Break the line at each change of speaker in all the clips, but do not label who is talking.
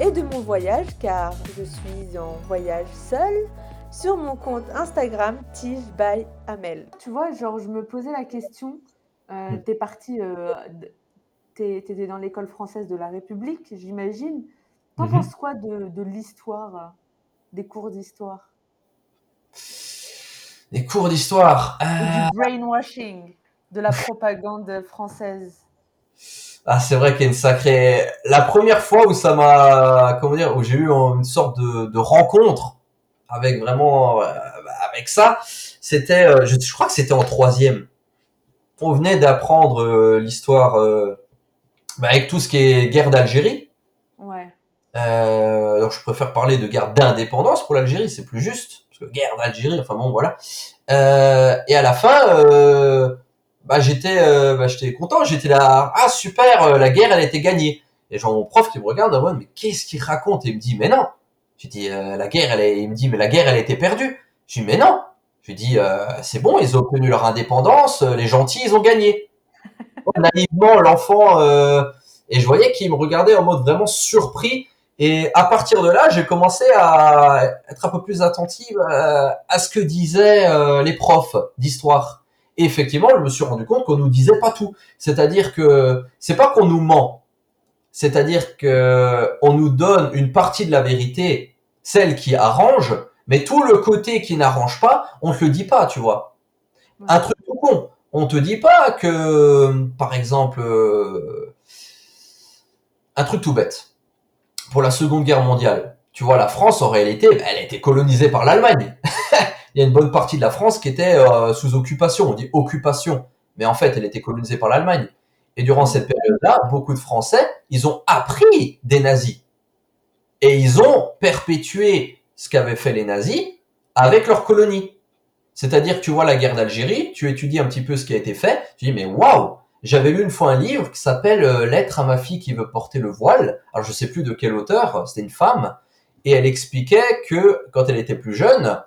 et de mon voyage car je suis en voyage seule sur mon compte Instagram Tige by Amel. Tu vois, genre je me posais la question, euh, t'es parti, euh, t'étais dans l'école française de la République, j'imagine. T'en
Mhm.
penses quoi de, de l'histoire, euh, des cours d'histoire?
Des cours d'histoire.
et
Euh,
du brainwashing, de la propagande française
Ah, c'est vrai qu'il y a une sacrée. La première fois où ça m'a, comment dire, où j'ai eu une sorte de, de rencontre avec vraiment, euh, avec ça, c'était, euh, je, je crois que c'était en troisième. On venait d'apprendre euh, l'histoire bah, avec tout ce qui est guerre d'Algérie.
Ouais.
Euh, alors je préfère parler de guerre d'indépendance pour l'Algérie, c'est plus juste parce que guerre d'Algérie, enfin bon voilà. Euh, et à la fin, euh, bah j'étais, euh, bah, j'étais content, j'étais là, ah super, euh, la guerre elle été gagnée. Et genre mon prof qui me regarde en mode mais qu'est-ce qu'il raconte? Et il me dit mais non. J'ai dit euh, la guerre elle, est... il me dit mais la guerre elle été perdue. Je dis mais non. Je dis euh, c'est bon, ils ont obtenu leur indépendance, les gentils ils ont gagné. Naïvement l'enfant et je voyais qu'il me regardait en mode vraiment surpris. Et à partir de là, j'ai commencé à être un peu plus attentive à ce que disaient les profs d'histoire. Et effectivement, je me suis rendu compte qu'on nous disait pas tout. C'est-à-dire que c'est pas qu'on nous ment. C'est-à-dire que on nous donne une partie de la vérité, celle qui arrange, mais tout le côté qui n'arrange pas, on te le dit pas, tu vois.
Ouais.
Un truc tout con. On te dit pas que, par exemple, euh, un truc tout bête. Pour la Seconde Guerre mondiale, tu vois, la France, en réalité, elle a été colonisée par l'Allemagne. Il y a une bonne partie de la France qui était euh, sous occupation. On dit occupation, mais en fait, elle était colonisée par l'Allemagne. Et durant cette période-là, beaucoup de Français, ils ont appris des nazis. Et ils ont perpétué ce qu'avaient fait les nazis avec leurs colonies. C'est-à-dire que tu vois la guerre d'Algérie, tu étudies un petit peu ce qui a été fait, tu dis mais waouh J'avais lu une fois un livre qui s'appelle euh, Lettre à ma fille qui veut porter le voile. Alors je sais plus de quel auteur, c'était une femme, et elle expliquait que quand elle était plus jeune,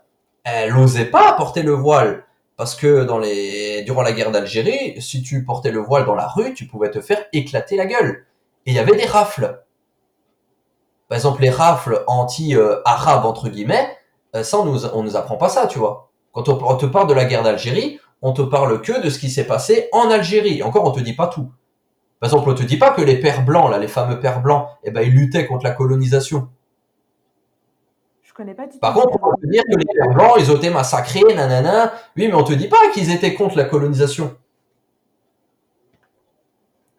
elle n'osait pas porter le voile parce que dans les durant la guerre d'Algérie, si tu portais le voile dans la rue, tu pouvais te faire éclater la gueule. Et il y avait des rafles. Par exemple, les rafles anti-arabes entre guillemets, euh, ça on nous on nous apprend pas ça, tu vois. Quand on, te parle de la guerre d'Algérie, on te parle que de ce qui s'est passé en Algérie. Encore, on te dit pas tout. Par exemple, on te dit pas que les pères blancs, là, les fameux pères blancs, eh ben, ils luttaient contre la colonisation.
Je connais pas du tout.
Par contre, on peut dire que les pères blancs, ils ont été massacrés, nanana. Oui, mais on te dit pas qu'ils étaient contre la colonisation.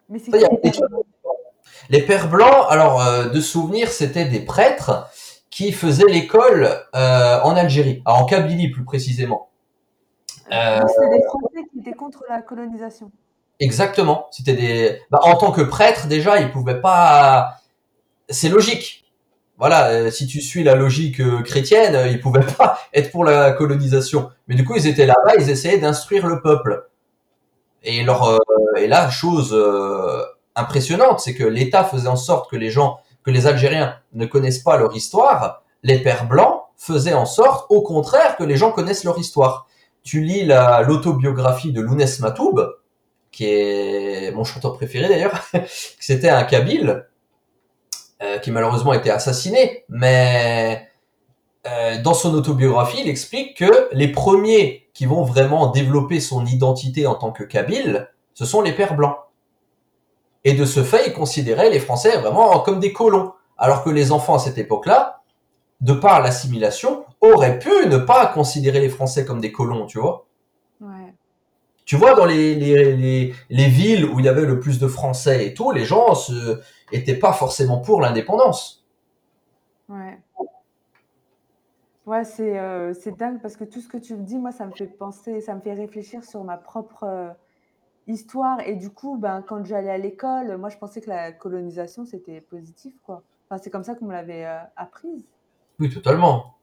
Mais c'est les pères blancs
alors, euh, de souvenir, c'était des prêtres qui faisaient l'école euh, en Algérie, en Kabylie plus précisément. Euh,
Donc, c'est des Français qui étaient contre la colonisation.
Exactement. C'était des. Bah, en tant que prêtre, déjà, ils pouvaient pas. C'est logique. Voilà, euh, si tu suis la logique euh, chrétienne, euh, ils pouvaient pas être pour la colonisation. Mais du coup, ils étaient là-bas, ils essayaient d'instruire le peuple. Et leur euh, et là, chose impressionnante, c'est que l'État faisait en sorte que les gens, que les Algériens ne connaissent pas leur histoire. Les pères blancs faisaient en sorte, au contraire, que les gens connaissent leur histoire. Tu lis la l'autobiographie de Lounès Matoub, qui est mon chanteur préféré d'ailleurs, c'était un Kabyle euh, qui malheureusement a été assassiné, mais euh, dans son autobiographie, il explique que les premiers qui vont vraiment développer son identité en tant que Kabyle, ce sont les pères blancs. Et de ce fait, il considérait les Français vraiment comme des colons, alors que les enfants à cette époque-là, de par l'assimilation, auraient pu ne pas considérer les Français comme des colons, tu vois.
Ouais.
Tu vois, dans les, les, les, les villes où il y avait le plus de Français et tout, les gens se, étaient pas forcément pour l'indépendance.
Ouais. Ouais, c'est euh, dingue parce que tout ce que tu me dis, moi, ça me fait penser, ça me fait réfléchir sur ma propre euh, histoire. Et du coup, ben, quand j'allais à l'école, moi, je pensais que la colonisation, c'était positif, quoi. Enfin, c'est comme ça qu'on me l'avait euh, apprise.
Oui, totalement.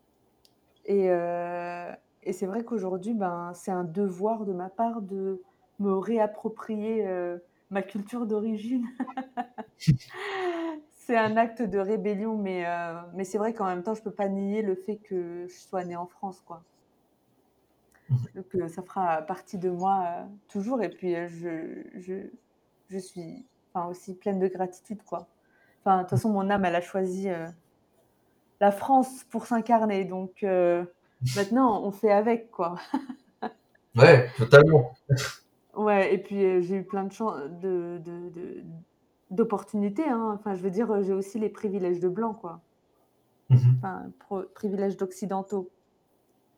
Et, euh, et c'est vrai qu'aujourd'hui, ben, c'est un devoir de ma part de me réapproprier ma culture d'origine. c'est un acte de rébellion, mais, euh, mais c'est vrai qu'en même temps, je peux pas nier le fait que je sois née en France, quoi.
Mhm.
Que ça fera partie de moi euh, toujours. Et puis, euh, je, je, je suis enfin, aussi pleine de gratitude, quoi. Enfin, de toute façon, mon âme, elle a choisi euh, la France pour s'incarner. Donc, euh, maintenant, on fait avec, quoi.
Ouais, totalement.
Ouais, et puis euh, j'ai eu plein de chance de, de, de- d'opportunités, hein. Enfin, je veux dire, euh, j'ai aussi les privilèges de blanc, quoi.
Mhm.
Enfin, pro- privilèges d'occidentaux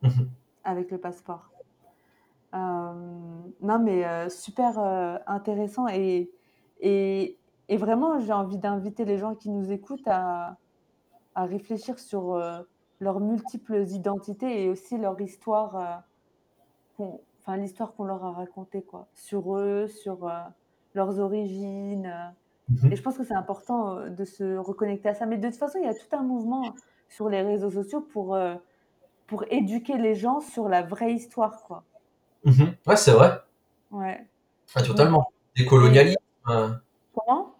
Mhm.
avec le passeport. Euh, non, mais super intéressant et, et, et vraiment, j'ai envie d'inviter les gens qui nous écoutent à, à réfléchir sur leurs multiples identités et aussi leur histoire, qu'on- enfin l'histoire qu'on leur a racontée, quoi, sur eux, sur euh, leurs origines. euh.
Mhm.
Et je pense que c'est important euh, de se reconnecter à ça. Mais de toute façon, il y a tout un mouvement sur les réseaux sociaux pour, euh, pour éduquer les gens sur la vraie histoire, quoi.
Mhm. Ouais, c'est vrai.
Ouais. Donc,
totalement. Décolonialisme. euh,
comment?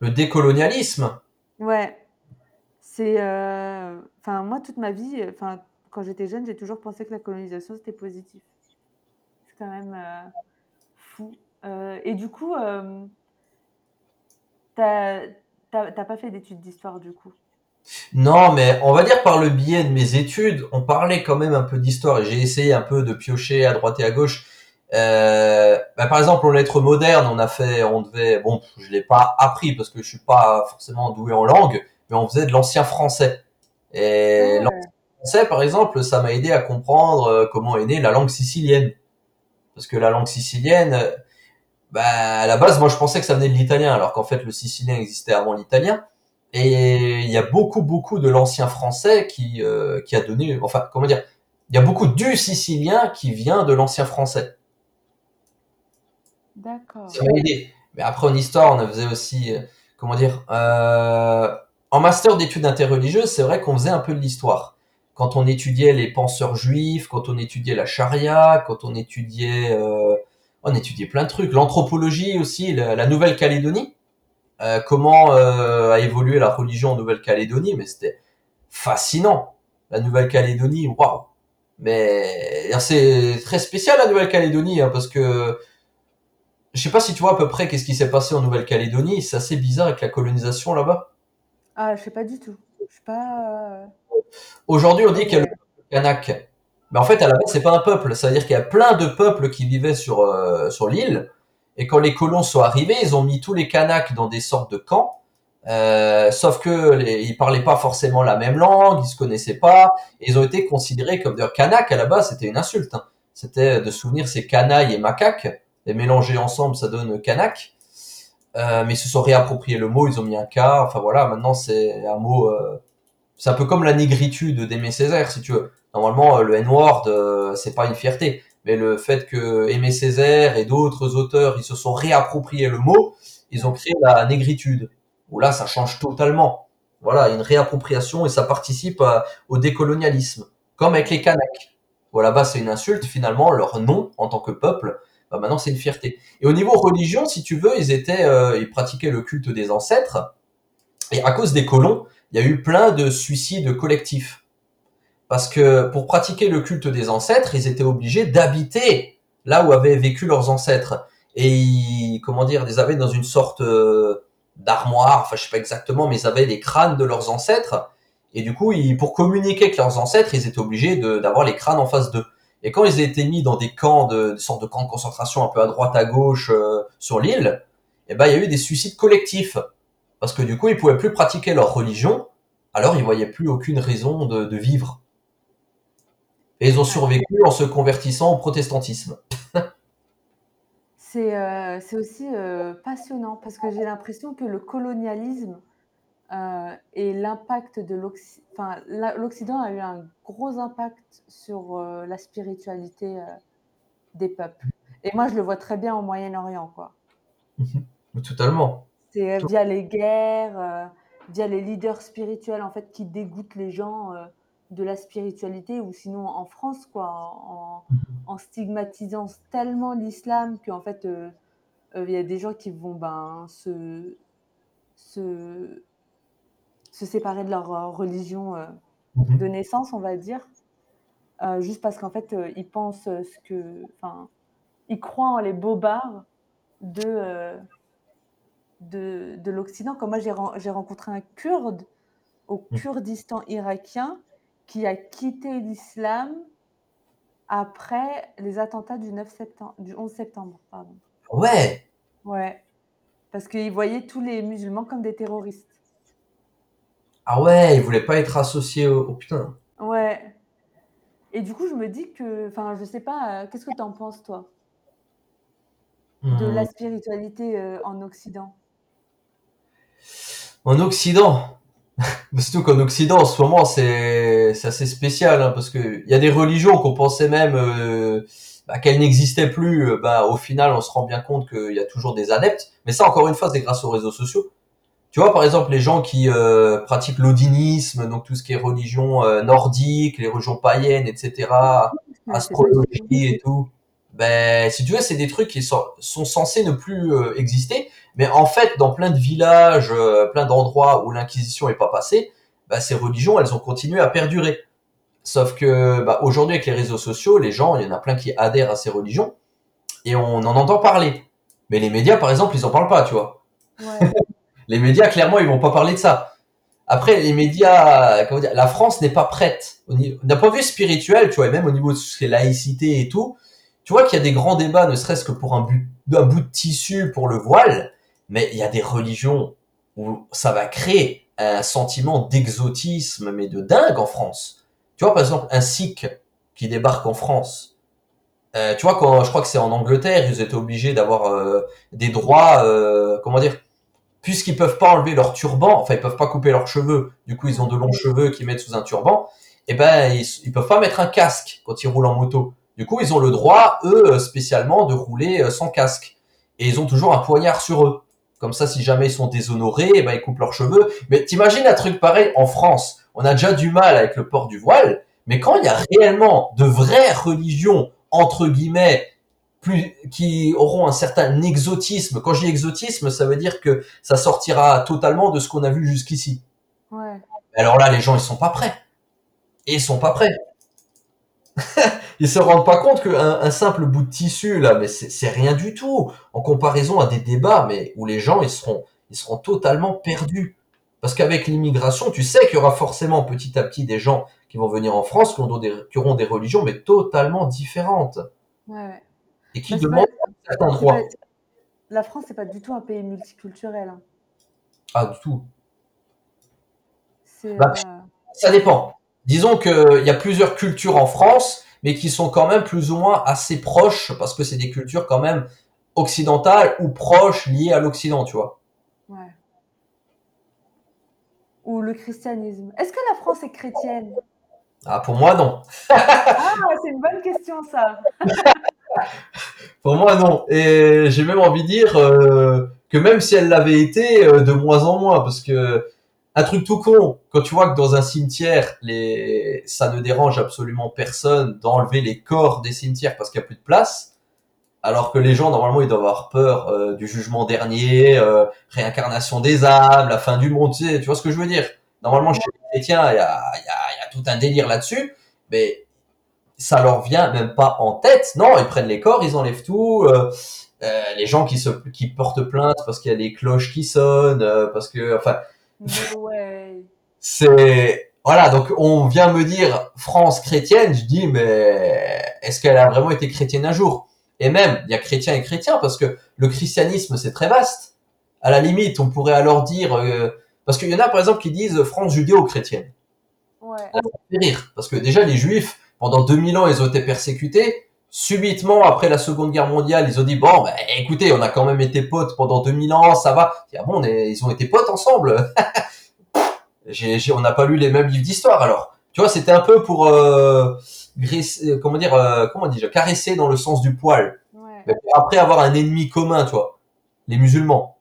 Le décolonialisme.
Ouais. C'est, euh, enfin, moi, toute ma vie, euh, enfin, quand j'étais jeune, j'ai toujours pensé que la colonisation, c'était positif. Quand même euh, fou. Euh, et du coup, euh, t'as, t'as, pas fait d'études d'histoire, du coup?
Non, mais on va dire par le biais de mes études, on parlait quand même un peu d'histoire et j'ai essayé un peu de piocher à droite et à gauche. Euh, bah, par exemple, en lettres modernes, on a fait, on devait, bon, je l'ai pas appris parce que je suis pas forcément doué en langue, mais on faisait de l'ancien français. Et
Ah
l'ancien français, par exemple, ça m'a aidé à comprendre comment est née la langue sicilienne. Parce que la langue sicilienne, bah, à la base, moi, je pensais que ça venait de l'italien, alors qu'en fait, le sicilien existait avant l'italien. Et il y a beaucoup, beaucoup de l'ancien français qui, euh, qui a donné, enfin, comment dire, il y a beaucoup du sicilien qui vient de l'ancien français.
D'accord.
Ça m'a aidé. Mais après, en histoire, on faisait aussi, euh, comment dire, euh, en master d'études interreligieuses, c'est vrai qu'on faisait un peu de l'histoire. Quand on étudiait les penseurs juifs, quand on étudiait la charia, quand on étudiait, euh, on étudiait plein de trucs. L'anthropologie aussi, la, Nouvelle-Calédonie, euh, comment euh, a évolué la religion en Nouvelle-Calédonie, mais c'était fascinant. La Nouvelle-Calédonie, waouh. Mais c'est très spécial la Nouvelle-Calédonie, hein, parce que je sais pas si tu vois à peu près qu'est-ce qui s'est passé en Nouvelle-Calédonie. C'est assez bizarre avec la colonisation là-bas.
Ah, je sais pas du tout. Je sais pas.
Aujourd'hui, on dit qu'il y a le kanak. Mais en fait, à la base, c'est pas un peuple. C'est-à-dire qu'il y a plein de peuples qui vivaient sur, euh, sur l'île. Et quand les colons sont arrivés, ils ont mis tous les Kanaks dans des sortes de camps. Euh, sauf que les, ils parlaient pas forcément la même langue, ils se connaissaient pas. Et ils ont été considérés comme d'ailleurs Kanak à la base, c'était une insulte. hein. C'était de souvenir ces canailles et macaques. Et mélangés ensemble, ça donne Kanak. Euh, mais ils se sont réappropriés le mot, ils ont mis un K. Enfin voilà, maintenant c'est un mot. Euh, c'est un peu comme la négritude d'Aimé Césaire, si tu veux. Normalement, euh, le N-word, euh, c'est pas une fierté. Mais le fait que Aimé Césaire et d'autres auteurs, ils se sont réappropriés le mot, ils ont créé la négritude. Où là, ça change totalement. Voilà, une réappropriation et ça participe à- au décolonialisme. Comme avec les Kanaks. Où là-bas, c'est une insulte, finalement, leur nom en tant que peuple, bah, maintenant c'est une fierté. Et au niveau religion, si tu veux, ils étaient, euh, ils pratiquaient le culte des ancêtres. Et à cause des colons, il y a eu plein de suicides collectifs. Parce que pour pratiquer le culte des ancêtres, ils étaient obligés d'habiter là où avaient vécu leurs ancêtres. Et ils, comment dire, ils avaient dans une sorte euh, d'armoire, enfin je sais pas exactement, mais ils avaient les crânes de leurs ancêtres. Et du coup, ils, pour communiquer avec leurs ancêtres, ils étaient obligés d'avoir les crânes en face d'eux. Et quand ils étaient mis dans des camps, de, des sortes de camps de concentration un peu à droite à gauche euh, sur l'île, eh ben il y a eu des suicides collectifs parce que du coup ils pouvaient plus pratiquer leur religion, alors ils voyaient plus aucune raison de, de vivre. Et ils ont survécu en se convertissant au protestantisme.
C'est euh, c'est aussi euh, passionnant parce que j'ai l'impression que le colonialisme euh, et l'impact de l'Occident, a eu un gros impact sur la spiritualité des peuples. Et moi, je le vois très bien au Moyen-Orient, quoi.
Totalement.
C'est euh, via les guerres, euh, via les leaders spirituels en fait qui dégoûtent les gens de la spiritualité ou sinon en France quoi en, en stigmatisant tellement l'islam qu'en fait il y a des gens qui vont ben se se, se séparer de leur religion
Mhm.
de naissance, on va dire, euh, juste parce qu'en fait, euh, ils pensent ce que, enfin, ils croient en les bobards de euh, de, de l'Occident. Comme moi, j'ai ren- j'ai rencontré un Kurde au
Mhm.
Kurdistan irakien qui a quitté l'islam après les attentats du 9 septembre, du 11 septembre, pardon.
Ouais.
Ouais, parce qu'il voyait tous les musulmans comme des terroristes.
Ah ouais, il voulait pas être associé au, au putain.
Ouais. Et du coup, je me dis que, enfin, je sais pas, euh, qu'est-ce que tu en penses, toi, de
Hmm.
la spiritualité euh, en Occident?
En Occident, surtout qu'en Occident, en ce moment, c'est assez spécial, hein, parce que il y a des religions qu'on pensait même euh, bah, qu'elles n'existaient plus. euh, Bah, au final, on se rend bien compte qu'il y a toujours des adeptes. Mais ça, encore une fois, c'est grâce aux réseaux sociaux. Tu vois, par exemple, les gens qui euh, pratiquent l'odinisme, donc tout ce qui est religion euh, nordique, les religions païennes, etc., astrologie et tout. Ben, si tu veux, c'est des trucs qui sont, sont censés ne plus euh, exister, mais en fait, dans plein de villages, euh, plein d'endroits où l'Inquisition est pas passée, ben, ces religions, elles ont continué à perdurer. Sauf que bah, aujourd'hui, avec les réseaux sociaux, les gens, il y en a plein qui adhèrent à ces religions et on en entend parler. Mais les médias, par exemple, ils en parlent pas, tu vois.
Ouais.
Les médias, clairement, ils vont pas parler de ça. Après, les médias, comment dire, la France n'est pas prête. D'un point de vue spirituel, tu vois, et même au niveau de ce qui est laïcité et tout, tu vois qu'il y a des grands débats, ne serait-ce que pour un, un bout de tissu pour le voile, mais il y a des religions où ça va créer un sentiment d'exotisme, mais de dingue en France. Tu vois, par exemple, un sikh qui débarque en France. Euh, tu vois, quand je crois que c'est en Angleterre, ils étaient obligés d'avoir euh, des droits, euh, comment dire, puisqu'ils peuvent pas enlever leur turban, enfin ils peuvent pas couper leurs cheveux, du coup ils ont de longs cheveux qu'ils mettent sous un turban, et ben ils, ils peuvent pas mettre un casque quand ils roulent en moto. Du coup ils ont le droit eux spécialement de rouler euh, sans casque, et ils ont toujours un poignard sur eux. Comme ça, si jamais ils sont déshonorés, eh ben ils coupent leurs cheveux. Mais t'imagines un truc pareil en France On a déjà du mal avec le port du voile, mais quand il y a réellement de vraies religions entre guillemets plus qui auront un certain exotisme. Quand je dis exotisme, ça veut dire que ça sortira totalement de ce qu'on a vu jusqu'ici.
Ouais.
Alors là, les gens, ils sont pas prêts. Et ils sont pas prêts. Ils se rendent pas compte qu'un un simple bout de tissu, là, mais c'est rien du tout. En comparaison à des débats, mais où les gens, ils seront, ils seront totalement perdus. Parce qu'avec l'immigration, tu sais qu'il y aura forcément petit à petit des gens qui vont venir en France, qui auront des, qui auront des religions, mais totalement différentes.
Ouais, ouais.
Et qui demandent
pas-
certains droits.
pas- La France, c'est pas du tout un pays multiculturel. hein.
Ah, du tout. Bah,
euh,
Ça dépend. Disons qu'il y a plusieurs cultures en France, mais qui sont quand même plus ou moins assez proches, parce que c'est des cultures quand même occidentales ou proches liées à l'Occident, tu vois.
ouais. Ou le christianisme. Est-ce que la France est chrétienne?
Ah, pour moi, non.
Ah, c'est une bonne question, ça.
Pour moi, non. Et j'ai même envie de dire euh, que même si elle l'avait été, euh, de moins en moins, parce que un truc tout con, quand tu vois que dans un cimetière, les... ça ne dérange absolument personne d'enlever les corps des cimetières parce qu'il n'y a plus de place, alors que les gens, normalement, ils doivent avoir peur euh, du jugement dernier, euh, réincarnation des âmes, la fin du monde, tu, sais, tu vois ce que je veux dire? Normalement, chez les chrétiens, il y a, tout un délire là-dessus, mais ça leur vient même pas en tête. Non, ils prennent les corps, ils enlèvent tout. euh, euh, les gens qui qui portent plainte parce qu'il y a des cloches qui sonnent, euh, parce que enfin
No way.
c'est voilà donc on vient me dire France chrétienne, je dis mais est-ce qu'elle a vraiment été chrétienne un jour? Et même il y a chrétien et chrétien parce que le christianisme c'est très vaste. À la limite, on pourrait alors dire euh, parce qu'il y en a par exemple qui disent France judéo-chrétienne.
Ouais.
Ça fait rire parce que déjà les juifs pendant 2000 ans ils ont été persécutés subitement après la seconde guerre mondiale ils ont dit bon bah, écoutez on a quand même été potes pendant 2000 ans ça va ah bon on est- ils ont été potes ensemble on n'a pas lu les mêmes livres d'histoire alors tu vois c'était un peu pour euh, graisser- comment dire euh, comment dit caresser dans le sens du poil
Ouais.
mais pour après avoir un ennemi commun tu vois les musulmans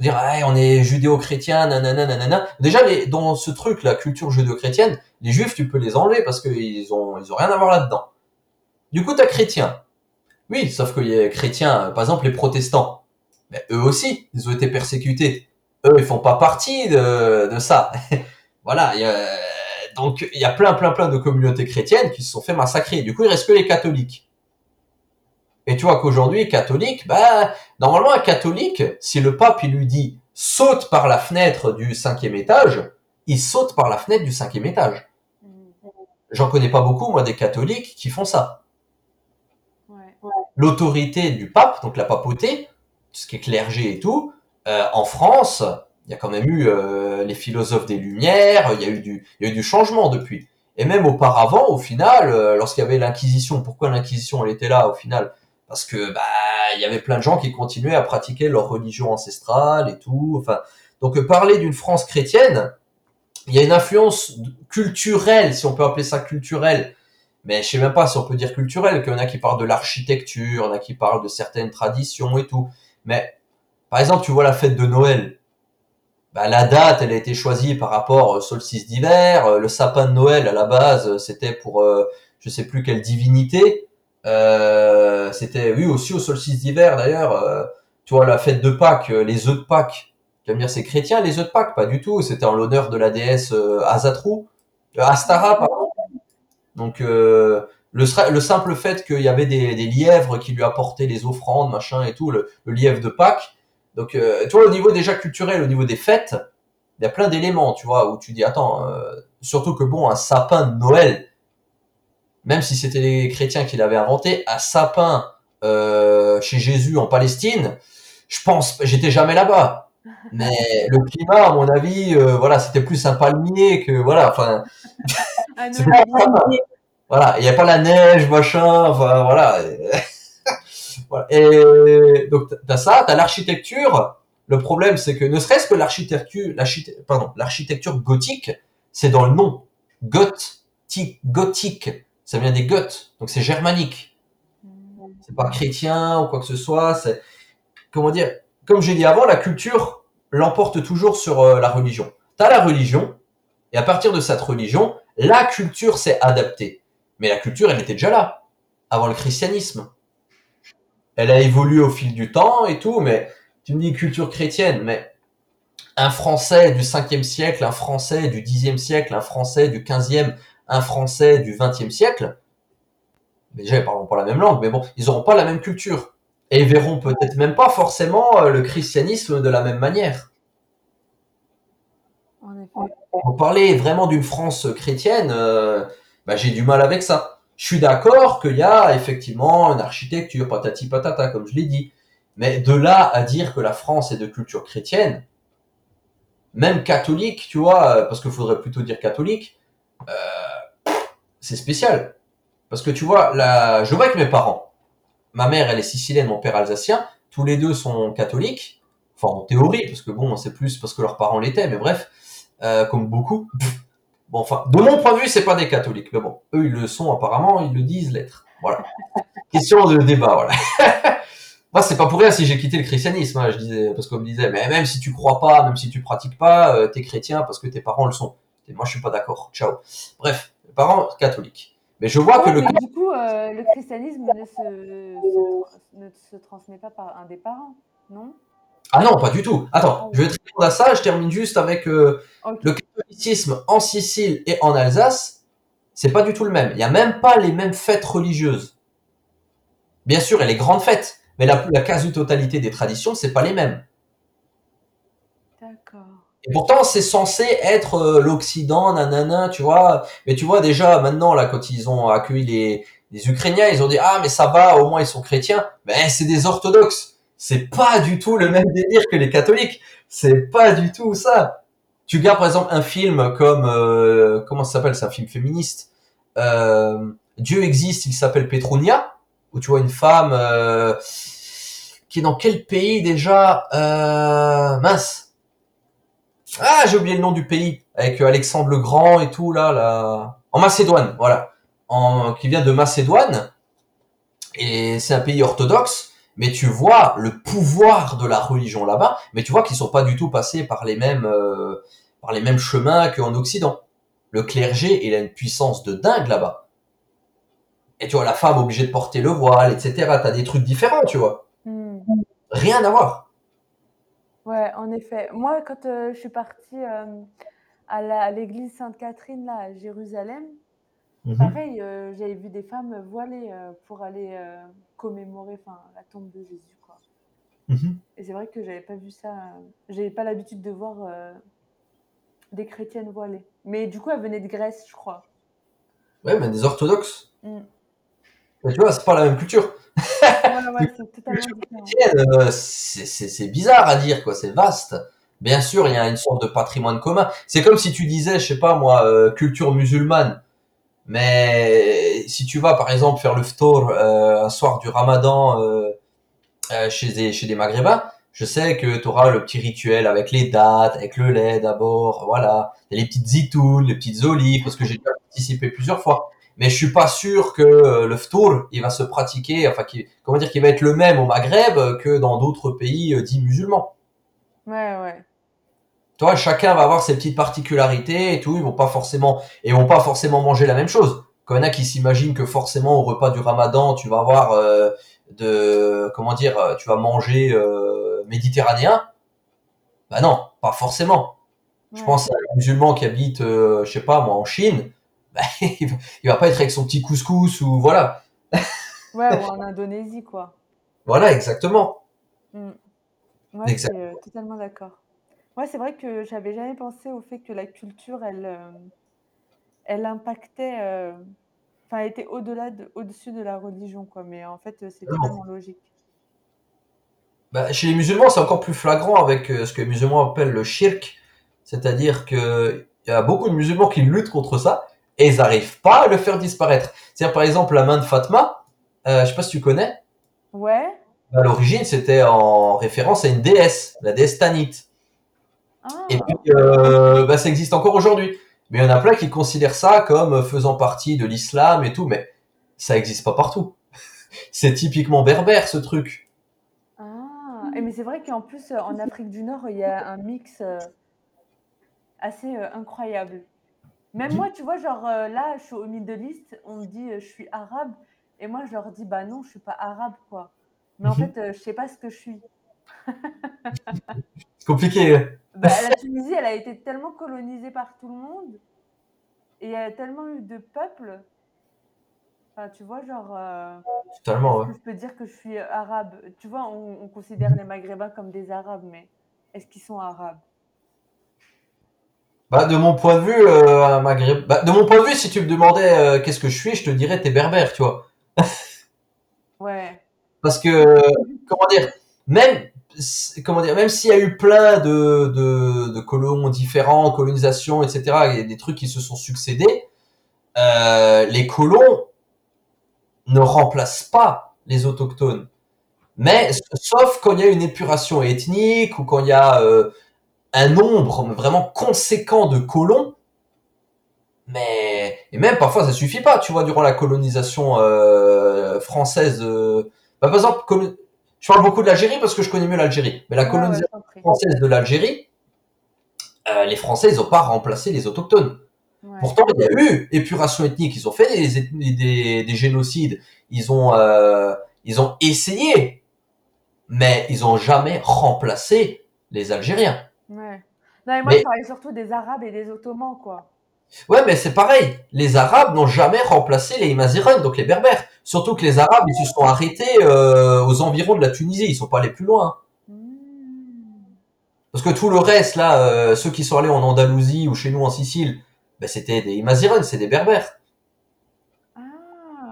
dire hey, on est judéo-chrétien, nanana, nanana. Déjà, les, dans ce truc, la culture judéo-chrétienne, les juifs, tu peux les enlever parce qu'ils ont, ils ont rien à voir là-dedans. Du coup, t'as chrétien. Oui, sauf qu'il y a chrétiens, par exemple les protestants. Mais eux aussi, ils ont été persécutés. Eux, ils font pas partie de, de ça. voilà. Y a, donc, il y a plein, plein, plein de communautés chrétiennes qui se sont fait massacrer. Du coup, il reste que les catholiques. Et tu vois qu'aujourd'hui, catholique, bah, normalement, un catholique, si le pape, il lui dit, saute par la fenêtre du cinquième étage, il saute par la fenêtre du cinquième étage. J'en connais pas beaucoup, moi, des catholiques qui font ça. L'autorité du pape, donc la papauté, ce qui est clergé et tout, euh, en France, il y a quand même eu euh, les philosophes des Lumières, il y a eu du, il y a eu du changement depuis. Et même auparavant, au final, euh, lorsqu'il y avait l'Inquisition, pourquoi l'Inquisition elle était là au final? Parce que bah il y avait plein de gens qui continuaient à pratiquer leur religion ancestrale et tout. Enfin, donc parler d'une France chrétienne, il y a une influence culturelle, si on peut appeler ça culturelle, mais je sais même pas si on peut dire culturelle, qu'il y en a qui parlent de l'architecture, il a qui parlent de certaines traditions et tout. Mais par exemple, tu vois la fête de Noël, bah, la date, elle a été choisie par rapport au solstice d'hiver. Euh, le sapin de Noël, à la base, euh, c'était pour euh, je sais plus quelle divinité. Euh, c'était, oui, aussi au solstice d'hiver d'ailleurs. tu vois, la fête de Pâques, les œufs de Pâques. Tu vas me dire, c'est chrétien les œufs de Pâques? Pas du tout. C'était en l'honneur de la déesse Azatrou, Astara, pardon. Donc le, le simple fait qu'il y avait des, des, lièvres qui lui apportaient les offrandes, machin et tout, le, le lièvre de Pâques, donc, euh, tu vois, au niveau déjà culturel, au niveau des fêtes, il y a plein d'éléments, tu vois, où tu dis, attends, euh, surtout que bon, un sapin de Noël, même si c'était les chrétiens qui l'avaient inventé, un sapin euh, chez Jésus en Palestine, je pense, j'étais jamais là-bas. Mais le climat, à mon avis, euh, voilà, c'était plus un palmier que, voilà, enfin, voilà, il n'y a pas la neige, machin, enfin, voilà. Et donc, t'as ça, t'as l'architecture. Le problème, c'est que ne serait-ce que l'architecture, pardon, l'architecture gothique, c'est dans le nom. Gothique, gothique. Ça vient des Goths. Donc c'est germanique. C'est pas chrétien ou quoi que ce soit. C'est, comment dire, comme j'ai dit avant, la culture l'emporte toujours sur euh, la religion. T'as la religion, et à partir de cette religion, la culture s'est adaptée. Mais la culture, elle était déjà là, avant le christianisme elle a évolué au fil du temps et tout, mais tu me dis culture chrétienne, mais un Français du 5e siècle, un Français du 10e siècle, un Français du 15e, un Français du 20e siècle, déjà ils parleront pas la même langue, mais bon, ils auront pas la même culture. Et ils verront peut-être même pas forcément euh, le christianisme de la même manière. Pour parler vraiment d'une France chrétienne, euh, bah, j'ai du mal avec ça. Je suis d'accord qu'il y a effectivement une architecture patati patata, comme je l'ai dit. Mais de là à dire que la France est de culture chrétienne, même catholique, tu vois, parce qu'il faudrait plutôt dire catholique, euh, c'est spécial. Parce que tu vois, je vois avec mes parents. Ma mère, elle est sicilienne, mon père alsacien. Tous les deux sont catholiques. Enfin, en théorie, parce que bon, c'est plus parce que leurs parents l'étaient, mais bref, euh, comme beaucoup. Bon, enfin, de mon point de vue, c'est pas des catholiques, mais bon, eux, ils le sont apparemment, ils le disent l'être. Voilà. Question de débat, voilà. Moi, c'est pas pour rien si j'ai quitté le christianisme, hein, je disais, parce qu'on me disait, mais même si tu crois pas, même si tu pratiques pas, euh, t'es chrétien parce que tes parents le sont. Et moi, je suis pas d'accord. Ciao. Bref, mes parents catholiques. Mais je vois que le.
du coup, euh, le christianisme ne se, ne se transmet pas par un des parents, non?
Ah non, pas du tout. Attends, je vais te répondre à ça. Je termine juste avec euh, le catholicisme en Sicile et en Alsace. C'est pas du tout le même. Il y a même pas les mêmes fêtes religieuses. Bien sûr, il y a les grandes fêtes, mais la, la quasi-totalité des traditions, c'est pas les mêmes. D'accord. Et pourtant, c'est censé être euh, l'Occident, nanana, tu vois. Mais tu vois déjà maintenant là, quand ils ont accueilli les, les Ukrainiens, ils ont dit ah mais ça va, au moins ils sont chrétiens. Ben c'est des orthodoxes c'est pas du tout le même délire que les catholiques. C'est pas du tout ça. Tu gardes par exemple un film comme euh, comment ça s'appelle C'est un film féministe. Euh, Dieu existe, il s'appelle Petrunia, où tu vois une femme euh, qui est dans quel pays déjà? Mince. Ah, j'ai oublié le nom du pays avec Alexandre le Grand et tout là, là. En Macédoine, voilà. En, qui vient de Macédoine et c'est un pays orthodoxe mais tu vois le pouvoir de la religion là-bas, mais tu vois qu'ils sont pas du tout passés par les mêmes euh, par les mêmes chemins qu'en Occident. Le clergé, il a une puissance de dingue là-bas. Et tu vois la femme obligée de porter le voile, etc. T'as des trucs différents, tu vois.
Hmm.
Rien à voir.
Ouais, en effet. Moi, quand euh, je suis partie euh, à l'église Sainte-Catherine là à Jérusalem,
Mhm.
pareil, j'avais vu des femmes voilées pour aller commémorer, enfin, la tombe de Jésus, quoi.
Mhm.
Et c'est vrai que j'avais pas vu ça. euh, j'avais pas l'habitude de voir euh, des chrétiennes voilées. Mais du coup, elles venaient de Grèce, je crois.
Ouais, mais des orthodoxes.
Mm.
Mais tu vois, c'est pas la même culture.
Ouais, ouais, c'est
euh, c'est bizarre à dire, quoi. C'est vaste. Bien sûr, il y a une sorte de patrimoine commun. C'est comme si tu disais, je sais pas moi, euh, culture musulmane. Mais si tu vas, par exemple, faire le ftour euh, un soir du Ramadan euh, euh, chez des chez des Maghrébins, je sais que tu auras le petit rituel avec les dates, avec le lait d'abord, voilà, les petites zitounes, les petites olives, parce que j'ai déjà participé plusieurs fois. Mais je suis pas sûr que euh, le ftour, il va se pratiquer, enfin, comment dire, qu'il va être le même au Maghreb que dans d'autres pays euh, dits musulmans.
Ouais, ouais.
Toi, chacun va avoir ses petites particularités et tout. Ils vont pas forcément, et ils vont pas forcément manger la même chose. Quand il y en a qui s'imaginent que forcément au repas du Ramadan, tu vas avoir euh, de, comment dire, euh, tu vas manger euh, méditerranéen? Bah non, pas forcément. Je pense à un musulman qui habite, euh, je sais pas moi, en Chine. Bah, il va- il va pas être avec son petit couscous ou voilà.
Ouais, ou en Indonésie, quoi.
Voilà, exactement.
Mm. Ouais, je suis totalement d'accord. Ouais, c'est vrai que j'avais jamais pensé au fait que la culture, elle, euh, elle impactait, euh, enfin, elle était au-delà, de, au-dessus de la religion, quoi. Mais en fait, c'est totalement logique.
Bah, chez les musulmans, c'est encore plus flagrant avec euh, ce que les musulmans appellent le shirk. C'est-à-dire que il y a beaucoup de musulmans qui luttent contre ça et ils n'arrivent pas à le faire disparaître. C'est-à-dire, par exemple, la main de Fatma, je sais pas si tu connais,
Ouais.
à l'origine, c'était en référence à une déesse, la déesse Tanit.
Ah,
Et puis, euh, bah, ça existe encore aujourd'hui. Mais il y en a plein qui considèrent ça comme faisant partie de l'islam et tout, mais ça existe pas partout. C'est typiquement berbère, ce truc.
ah. Et mais c'est vrai qu'en plus, euh, en Afrique du Nord, il y a un mix euh, assez incroyable. Même moi, tu vois, genre là, je suis au Middle East, on me dit je suis arabe, et moi, je leur dis bah non, je suis pas arabe, quoi. Mais en
Mhm.
fait, je sais pas ce que je suis.
C'est compliqué.
Bah, la Tunisie, elle a été tellement colonisée par tout le monde, et y a tellement eu de peuples. Enfin, tu vois, genre, euh,
Totalement, ouais.
que je peux dire que je suis arabe? Tu vois, on, on considère les Maghrébins comme des Arabes, mais est-ce qu'ils sont arabes?
Bah, de mon point de vue, euh, un Maghreb... bah, de mon point de vue, si tu me demandais euh, qu'est-ce que je suis, je te dirais t'es berbère, tu vois.
Ouais,
Parce que, comment dire, même, comment dire, même s'il y a eu plein de, de, colons différents, colonisations, etc., a des trucs qui se sont succédés, euh, les colons ne remplacent pas les autochtones. Mais, sauf quand il y a une épuration ethnique ou quand il y a euh, un nombre vraiment conséquent de colons, mais et même parfois ça suffit pas. Tu vois, durant la colonisation euh, française, bah, par exemple, je parle beaucoup de l'Algérie parce que je connais mieux l'Algérie, mais la
ouais,
colonisation française de l'Algérie, euh, les Français ils ont pas remplacé les autochtones.
Ouais.
Pourtant, il y a eu épuration ethnique. Ils ont fait des, ethnies- des, des génocides. Ils ont, euh, ils ont essayé, mais ils ont jamais remplacé les Algériens.
Ouais. Non, mais moi,
Mais-
je parlais surtout des Arabes et des Ottomans, quoi.
Ouais, mais c'est pareil. Les Arabes n'ont jamais remplacé les Maziren, donc les Berbères. Surtout que les Arabes, ils se sont arrêtés euh, aux environs de la Tunisie. Ils sont pas allés plus loin.
Hmm.
Parce que tout le reste, là, euh, ceux qui sont allés en Andalousie ou chez nous en Sicile, ben, c'était des Maziren, c'est des Berbères.
Ah.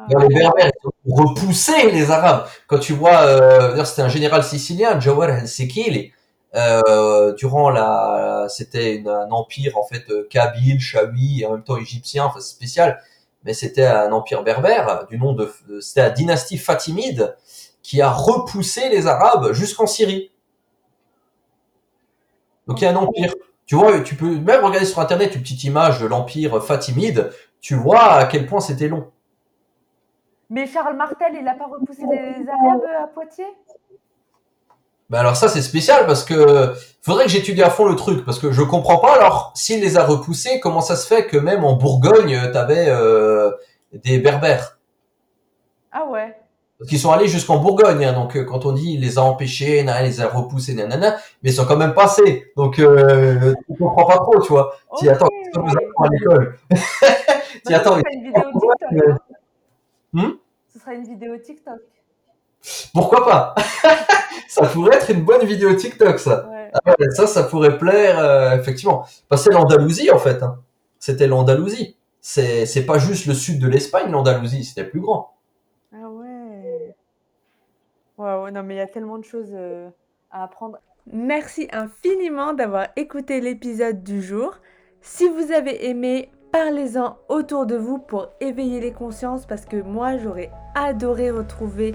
Les Berbères, ils ont repoussé les Arabes. Quand tu vois, euh, c'était un général sicilien, Jawar el-Sekili, euh, durant la, c'était un empire, en fait, euh, kabyle, chaoui, et en même temps égyptien, enfin, c'est spécial. Mais c'était un empire berbère, du nom de, de- c'était la dynastie fatimide, qui a repoussé les Arabes jusqu'en Syrie. Donc il y a un empire. Tu vois, tu peux même regarder sur internet une petite image de l'empire fatimide, tu vois à quel point c'était long.
Mais Charles Martel, il n'a pas repoussé les Arabes à Poitiers?
Ben alors ça c'est spécial parce que faudrait que j'étudie à fond le truc parce que je comprends pas alors s'il les a repoussés comment ça se fait que même en Bourgogne t'avais euh, des berbères?
Ah ouais.
Parce qu'ils sont allés jusqu'en Bourgogne, hein, donc euh, quand on dit il les a empêchés, il les a repoussés, nanana, mais ils sont quand même passés. Donc euh, tu comprends pas trop, tu vois. Tu attends, à l'école.
tu attends. Ce sera une vidéo TikTok. Hein. Hmm? Ce sera une vidéo TikTok.
Pourquoi pas? Ça pourrait être une bonne vidéo TikTok, ça. Ah ça, ça pourrait plaire, euh, effectivement. Parce que l'Andalousie, en fait. Hein. C'était l'Andalousie. C'est, c'est pas juste le sud de l'Espagne, l'Andalousie, c'était plus grand.
Ah ouais. Waouh, non, mais il y a tellement de choses euh, à apprendre. Merci infiniment d'avoir écouté l'épisode du jour. Si vous avez aimé, parlez-en autour de vous pour éveiller les consciences parce que moi j'aurais adoré retrouver